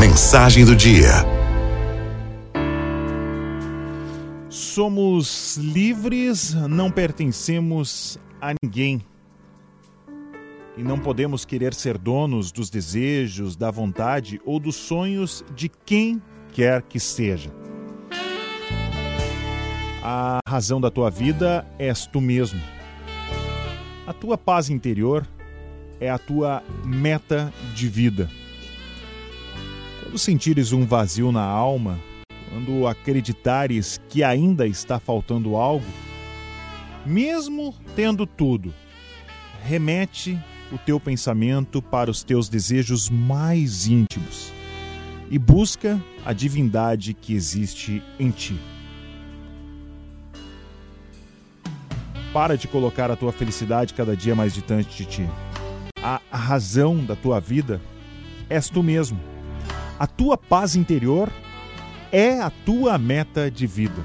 Mensagem do dia. Somos livres, não pertencemos a ninguém. E não podemos querer ser donos dos desejos, da vontade ou dos sonhos de quem quer que seja. A razão da tua vida és tu mesmo. A tua paz interior é a tua meta de vida. Quando sentires um vazio na alma, quando acreditares que ainda está faltando algo, mesmo tendo tudo, remete o teu pensamento para os teus desejos mais íntimos e busca a divindade que existe em ti. Para de colocar a tua felicidade cada dia mais distante de ti. A razão da tua vida és tu mesmo. A tua paz interior é a tua meta de vida.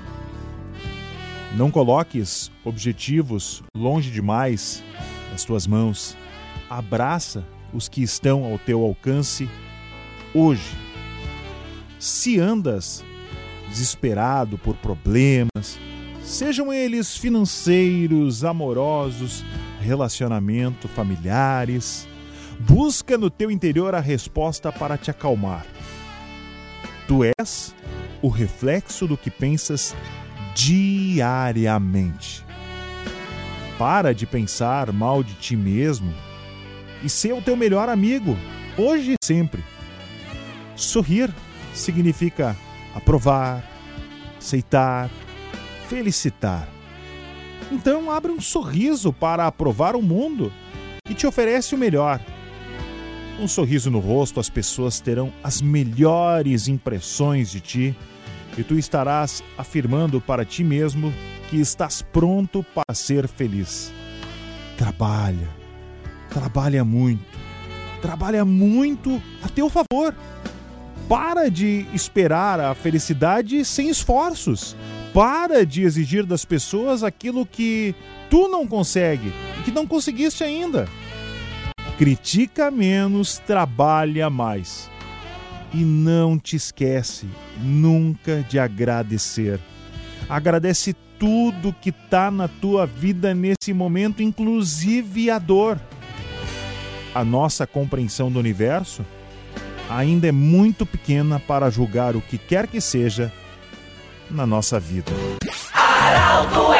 Não coloques objetivos longe demais das tuas mãos. Abraça os que estão ao teu alcance hoje. Se andas desesperado por problemas, sejam eles financeiros, amorosos, relacionamento, familiares, busca no teu interior a resposta para te acalmar. Tu és o reflexo do que pensas diariamente. Para de pensar mal de ti mesmo e ser o teu melhor amigo, hoje e sempre. Sorrir significa aprovar, aceitar, felicitar. Então, abre um sorriso para aprovar o mundo que te oferece o melhor um sorriso no rosto, as pessoas terão as melhores impressões de ti e tu estarás afirmando para ti mesmo que estás pronto para ser feliz. Trabalha, trabalha muito, trabalha muito a teu favor. Para de esperar a felicidade sem esforços. Para de exigir das pessoas aquilo que tu não consegue e que não conseguiste ainda critica menos, trabalha mais. E não te esquece nunca de agradecer. Agradece tudo que está na tua vida nesse momento, inclusive a dor. A nossa compreensão do universo ainda é muito pequena para julgar o que quer que seja na nossa vida. Araldo